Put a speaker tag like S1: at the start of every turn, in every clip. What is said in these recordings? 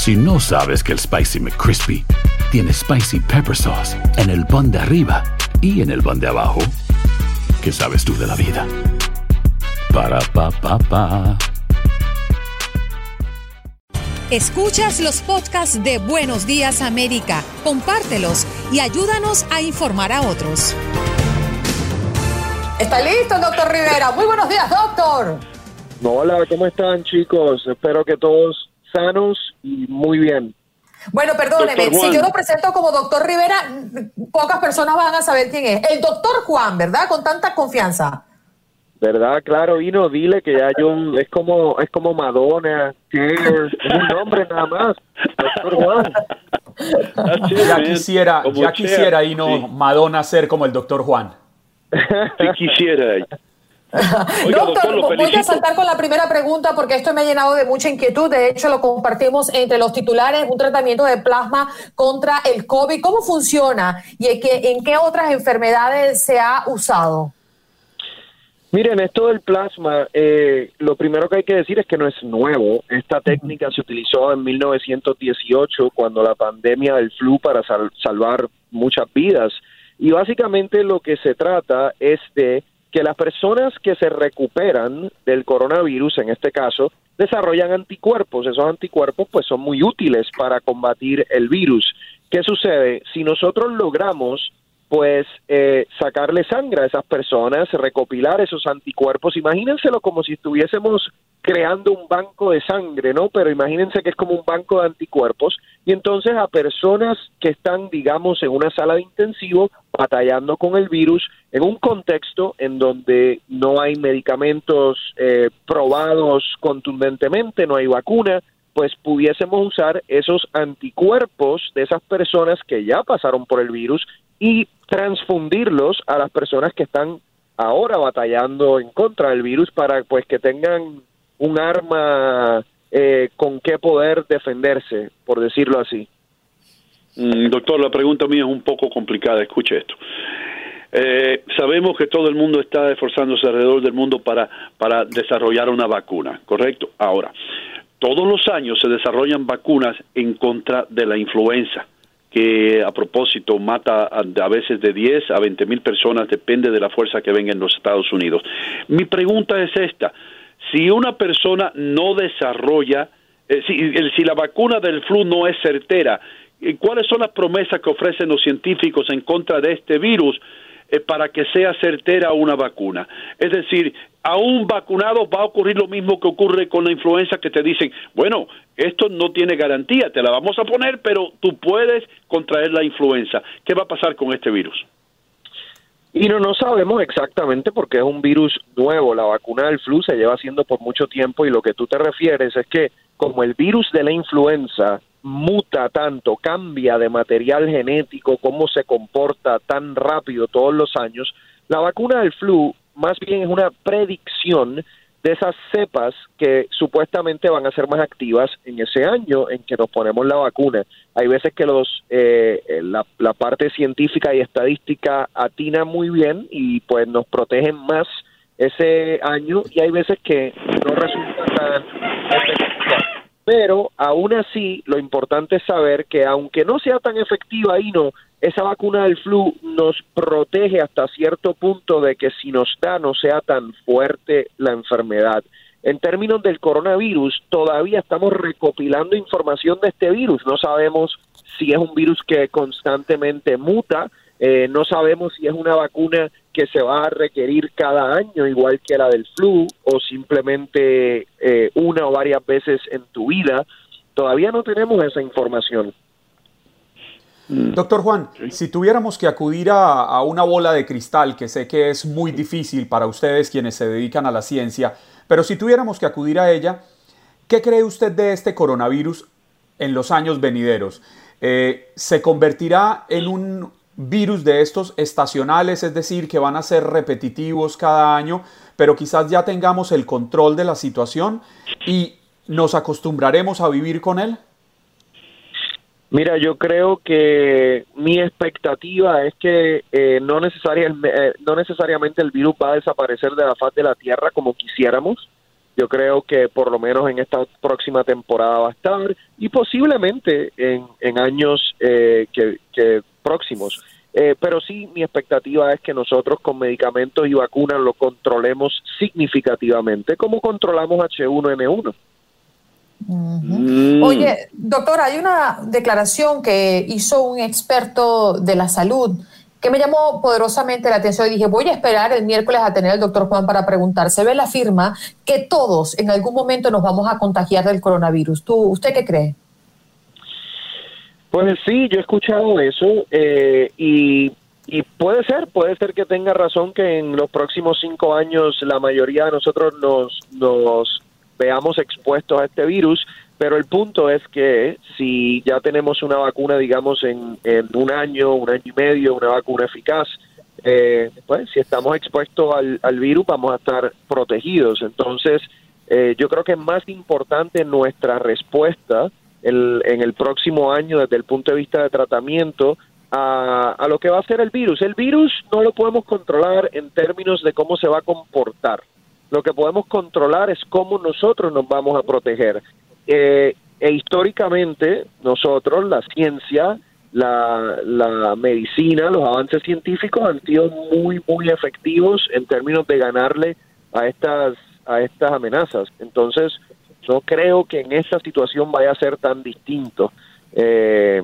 S1: Si no sabes que el Spicy McCrispy tiene Spicy Pepper Sauce en el pan de arriba y en el pan de abajo, ¿qué sabes tú de la vida? Para, pa, pa, pa.
S2: Escuchas los podcasts de Buenos Días América, compártelos y ayúdanos a informar a otros.
S3: Está listo, doctor Rivera. Muy buenos días, doctor.
S4: Hola, ¿cómo están chicos? Espero que todos sanos y muy bien.
S3: Bueno, perdóneme, si yo lo presento como doctor Rivera, pocas personas van a saber quién es. El doctor Juan, ¿verdad? Con tanta confianza.
S4: ¿Verdad? Claro, Vino, dile que ya yo es como es como Madonna, un nombre nada más. Doctor Juan.
S5: Ya quisiera, ya quisiera y no Madonna ser como el doctor Juan.
S4: Si quisiera.
S3: doctor,
S4: doctor, lo
S3: voy a saltar con la primera pregunta porque esto me ha llenado de mucha inquietud. De hecho, lo compartimos entre los titulares, un tratamiento de plasma contra el COVID. ¿Cómo funciona y en qué, en qué otras enfermedades se ha usado?
S4: Miren, esto del plasma, eh, lo primero que hay que decir es que no es nuevo. Esta técnica se utilizó en 1918 cuando la pandemia del flu para sal- salvar muchas vidas. Y básicamente lo que se trata es de que las personas que se recuperan del coronavirus, en este caso, desarrollan anticuerpos. Esos anticuerpos pues son muy útiles para combatir el virus. ¿Qué sucede? Si nosotros logramos pues eh, sacarle sangre a esas personas, recopilar esos anticuerpos. Imagínenselo como si estuviésemos creando un banco de sangre, ¿no? Pero imagínense que es como un banco de anticuerpos y entonces a personas que están, digamos, en una sala de intensivo batallando con el virus en un contexto en donde no hay medicamentos eh, probados contundentemente, no hay vacuna, pues pudiésemos usar esos anticuerpos de esas personas que ya pasaron por el virus y transfundirlos a las personas que están ahora batallando en contra del virus para pues que tengan un arma eh, con qué poder defenderse, por decirlo así.
S6: Mm, Doctor, la pregunta mía es un poco complicada. Escuche esto. Eh, sabemos que todo el mundo está esforzándose alrededor del mundo para, para desarrollar una vacuna, ¿correcto? Ahora, todos los años se desarrollan vacunas en contra de la influenza, que a propósito mata a, veces de 10 a 20 mil personas, depende de la fuerza que venga en los Estados Unidos. Mi pregunta es esta, si una persona no desarrolla, eh, si, si la vacuna del flu no es certera, eh, ¿cuáles son las promesas que ofrecen los científicos en contra de este virus eh, para que sea certera una vacuna? Es decir, a un vacunado va a ocurrir lo mismo que ocurre con la influenza que te dicen, bueno, esto no tiene garantía, te la vamos a poner, pero tú puedes contraer la influenza. ¿Qué va a pasar con este virus?
S4: Y no, no sabemos exactamente porque es un virus nuevo. La vacuna del flu se lleva haciendo por mucho tiempo y lo que tú te refieres es que como el virus de la influenza muta tanto, cambia de material genético, cómo se comporta tan rápido todos los años, la vacuna del flu más bien es una predicción de esas cepas que supuestamente van a ser más activas en ese año en que nos ponemos la vacuna. Hay veces que los eh, la, la, parte científica y estadística atina muy bien y pues nos protegen más ese año y hay veces que no resulta tan. Pero aún así, lo importante es saber que aunque no sea tan efectiva y no, esa vacuna del flu nos protege hasta cierto punto de que si nos da no sea tan fuerte la enfermedad. En términos del coronavirus, todavía estamos recopilando información de este virus. No sabemos si es un virus que constantemente muta, eh, no sabemos si es una vacuna que se va a requerir cada año, igual que la del flu, o simplemente eh, una o varias veces en tu vida. Todavía no tenemos esa información.
S5: Mm. Doctor Juan, si tuviéramos que acudir a, una bola de cristal, que sé que es muy difícil para ustedes quienes se dedican a la ciencia, pero si tuviéramos que acudir a ella, ¿qué cree usted de este coronavirus en los años venideros? Eh, ¿Se convertirá en un virus de estos estacionales, es decir, que van a ser repetitivos cada año, pero quizás ya tengamos el control de la situación y nos acostumbraremos a vivir con él?
S4: Mira, yo creo que mi expectativa es que eh, no, eh, no necesariamente el virus va a desaparecer de la faz de la Tierra como quisiéramos. Yo creo que por lo menos en esta próxima temporada va a estar y posiblemente en, en años eh, que, próximos. pero sí, mi expectativa es que nosotros con medicamentos y vacunas lo controlemos significativamente, como controlamos H1N1.
S3: Mm. Oye, doctor, hay una declaración que hizo un experto de la salud que me llamó poderosamente la atención y dije, voy a esperar el miércoles a tener al doctor Juan para preguntar. Se ve la firma que todos en algún momento nos vamos a contagiar del coronavirus. ¿Tú, ¿Usted qué cree?
S4: Pues sí, yo he escuchado eso eh, y, y puede ser, puede ser que tenga razón que en los próximos cinco años la mayoría de nosotros nos, nos veamos expuestos a este virus, pero el punto es que si ya tenemos una vacuna, digamos, en, un año, un año y medio, una vacuna eficaz, eh, pues si estamos expuestos al, virus vamos a estar protegidos. Entonces, eh, yo creo que es más importante nuestra respuesta en el próximo año desde el punto de vista de tratamiento a, a, lo que va a ser el virus. El virus no lo podemos controlar en términos de cómo se va a comportar. Lo que podemos controlar es cómo nosotros nos vamos a proteger. Eh, e históricamente nosotros, la ciencia, la, medicina, los avances científicos han sido muy, muy efectivos en términos de ganarle a estas, a estas amenazas. Entonces, no creo que en esta situación vaya a ser tan distinto. Eh,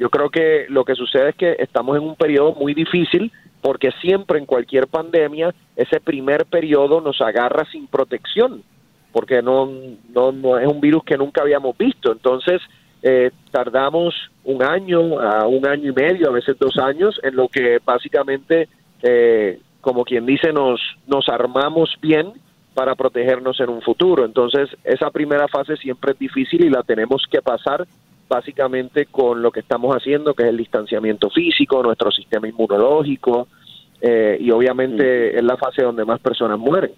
S4: yo creo que lo que sucede es que estamos en un periodo muy difícil porque siempre en cualquier pandemia ese primer periodo nos agarra sin protección, porque no, no, es un virus que nunca habíamos visto. Entonces, eh, tardamos un año a un año y medio, a veces dos años, en lo que básicamente, eh, como quien dice, nos, nos armamos bien para protegernos en un futuro. Entonces, esa primera fase siempre es difícil y la tenemos que pasar básicamente con lo que estamos haciendo, que es el distanciamiento físico, nuestro sistema inmunológico, eh, y obviamente es la fase donde más personas mueren.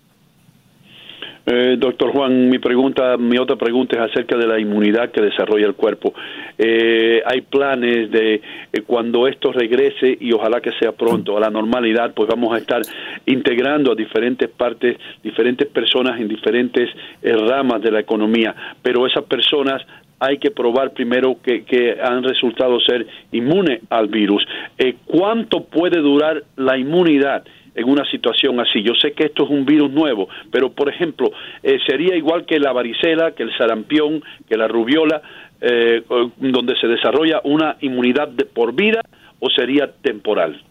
S6: Eh, doctor Juan, mi pregunta, mi otra pregunta es acerca de la inmunidad que desarrolla el cuerpo. Eh, hay planes de eh, cuando esto regrese y ojalá que sea pronto a la normalidad, pues vamos a estar integrando a diferentes partes, diferentes personas en diferentes ramas de la economía, pero esas personas hay que probar primero que, que han resultado ser inmunes al virus. Eh, ¿Cuánto puede durar la inmunidad? En una situación así. Yo sé que esto es un virus nuevo, pero por ejemplo, eh, sería igual que la varicela, que el sarampión, que la rubiola, eh, donde se desarrolla una inmunidad de por vida o sería temporal.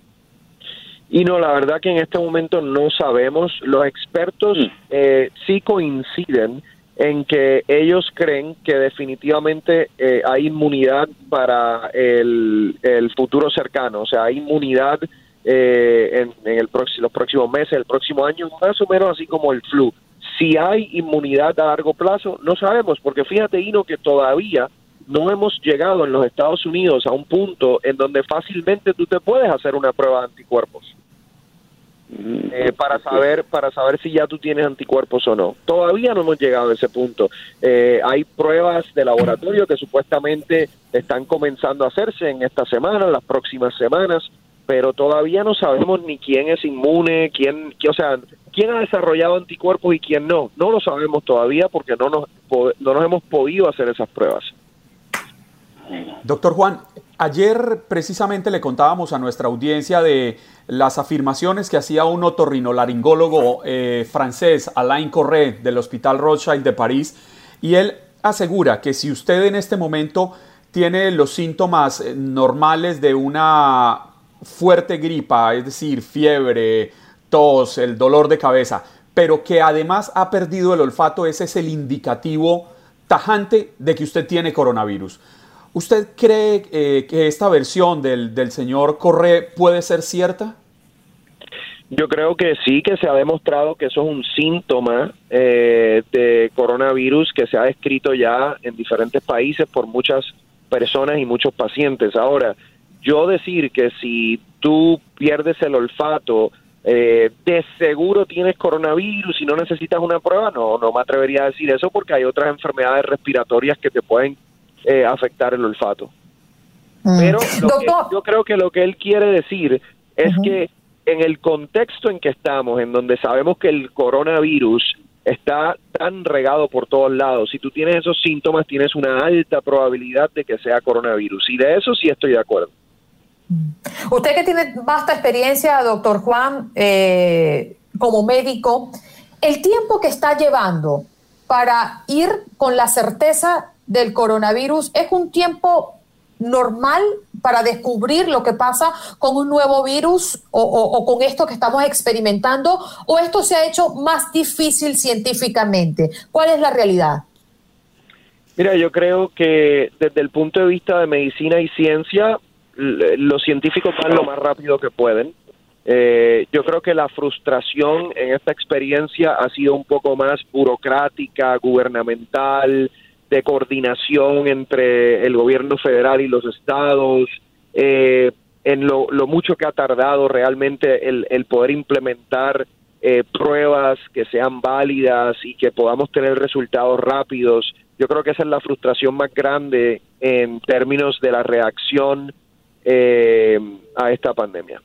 S4: Y no, la verdad que en este momento no sabemos. Los expertos mm. sí coinciden en que ellos creen que definitivamente eh, hay inmunidad para el, futuro cercano, o sea, hay inmunidad eh, en, el los próximos meses, el próximo año, más o menos así como el flu. Si hay inmunidad a largo plazo, no sabemos, porque fíjate, Ino, que todavía no hemos llegado en los Estados Unidos a un punto en donde fácilmente tú te puedes hacer una prueba de anticuerpos. eh, para saber para saber si ya tú tienes anticuerpos o no. Todavía no hemos llegado a ese punto. Eh, hay pruebas de laboratorio que supuestamente están comenzando a hacerse en esta semana, en las próximas semanas, pero todavía no sabemos ni quién es inmune, quién, o sea, quién ha desarrollado anticuerpos y quién no. No lo sabemos todavía porque no nos, no nos hemos podido hacer esas pruebas.
S5: Doctor Juan, ayer precisamente le contábamos a nuestra audiencia de las afirmaciones que hacía un otorrinolaringólogo eh, francés, Alain Corré, del Hospital Rothschild de París, y él asegura que si usted en este momento tiene los síntomas eh, normales de una fuerte gripa, es decir, fiebre, tos, el dolor de cabeza, pero que además ha perdido el olfato, ese es el indicativo tajante de que usted tiene coronavirus. ¿Usted cree eh, que esta versión del, del señor Corre puede ser cierta?
S4: Yo creo que sí, que se ha demostrado que eso es un síntoma eh, de coronavirus que se ha descrito ya en diferentes países por muchas personas y muchos pacientes. Ahora, yo decir que si tú pierdes el olfato, eh, de seguro tienes coronavirus y no necesitas una prueba, no, no me atrevería a decir eso porque hay otras enfermedades respiratorias que te pueden eh, afectar el olfato. Mm. Pero yo creo que lo que él quiere decir es que en el contexto en que estamos, en donde sabemos que el coronavirus está tan regado por todos lados, si tú tienes esos síntomas, tienes una alta probabilidad de que sea coronavirus. Y de eso sí estoy de acuerdo.
S3: Mm. Usted que tiene vasta experiencia, doctor Juan, eh, como médico, el tiempo que está llevando para ir con la certeza del coronavirus es un tiempo normal para descubrir lo que pasa con un nuevo virus o, con esto que estamos experimentando o esto se ha hecho más difícil científicamente? ¿Cuál es la realidad?
S4: Mira, yo creo que desde el punto de vista de medicina y ciencia, los científicos van lo más rápido que pueden. Eh, yo creo que la frustración en esta experiencia ha sido un poco más burocrática, gubernamental, de coordinación entre el gobierno federal y los estados, eh, en lo, mucho que ha tardado realmente el, poder implementar eh, pruebas que sean válidas y que podamos tener resultados rápidos. Yo creo que esa es la frustración más grande en términos de la reacción eh, a esta pandemia.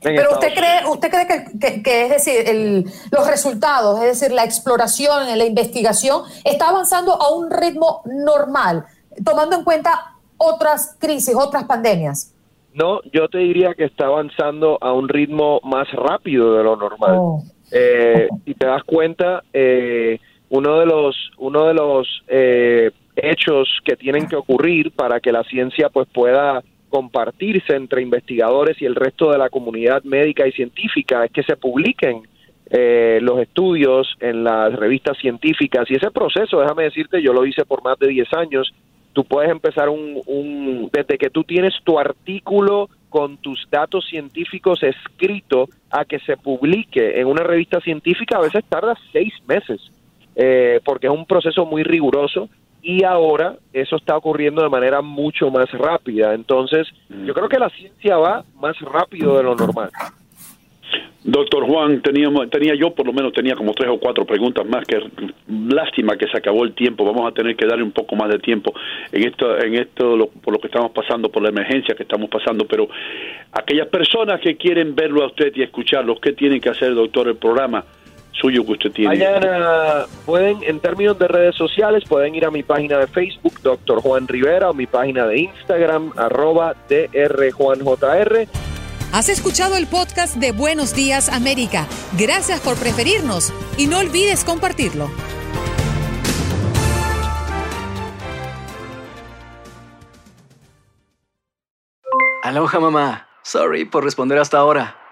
S3: Pero usted cree, usted cree que, es decir, los resultados, es decir, la exploración, la investigación, está avanzando a un ritmo normal, tomando en cuenta otras crisis, otras pandemias.
S4: No, yo te diría que está avanzando a un ritmo más rápido de lo normal. Oh. Eh, si te das cuenta, eh, uno de los, uno de los eh, hechos que tienen que ocurrir para que la ciencia pues pueda compartirse entre investigadores y el resto de la comunidad médica y científica es que se publiquen eh, los estudios en las revistas científicas. Y ese proceso, déjame decirte, yo lo hice por más de 10 años, tú puedes empezar un, un desde que tú tienes tu artículo con tus datos científicos escrito a que se publique en una revista científica, a veces tarda seis meses, eh, porque es un proceso muy riguroso y ahora eso está ocurriendo de manera mucho más rápida. Entonces, yo creo que la ciencia va más rápido de lo normal.
S6: Doctor Juan, teníamos, tenía yo por lo menos tenía como tres o cuatro preguntas más, que lástima que se acabó el tiempo, vamos a tener que darle un poco más de tiempo en esto, en esto por lo que estamos pasando, por la emergencia que estamos pasando, pero aquellas personas que quieren verlo a usted y escucharlo, ¿qué tienen que hacer, doctor, el programa? Suyo que usted tiene.
S4: Mañana pueden, en términos de redes sociales, pueden ir a mi página de Facebook, Doctor Juan Rivera, o mi página de Instagram, arroba drjuanjr.
S2: Has escuchado el podcast de Buenos Días América. Gracias por preferirnos y no olvides compartirlo.
S7: Aloha mamá. Sorry por responder hasta ahora.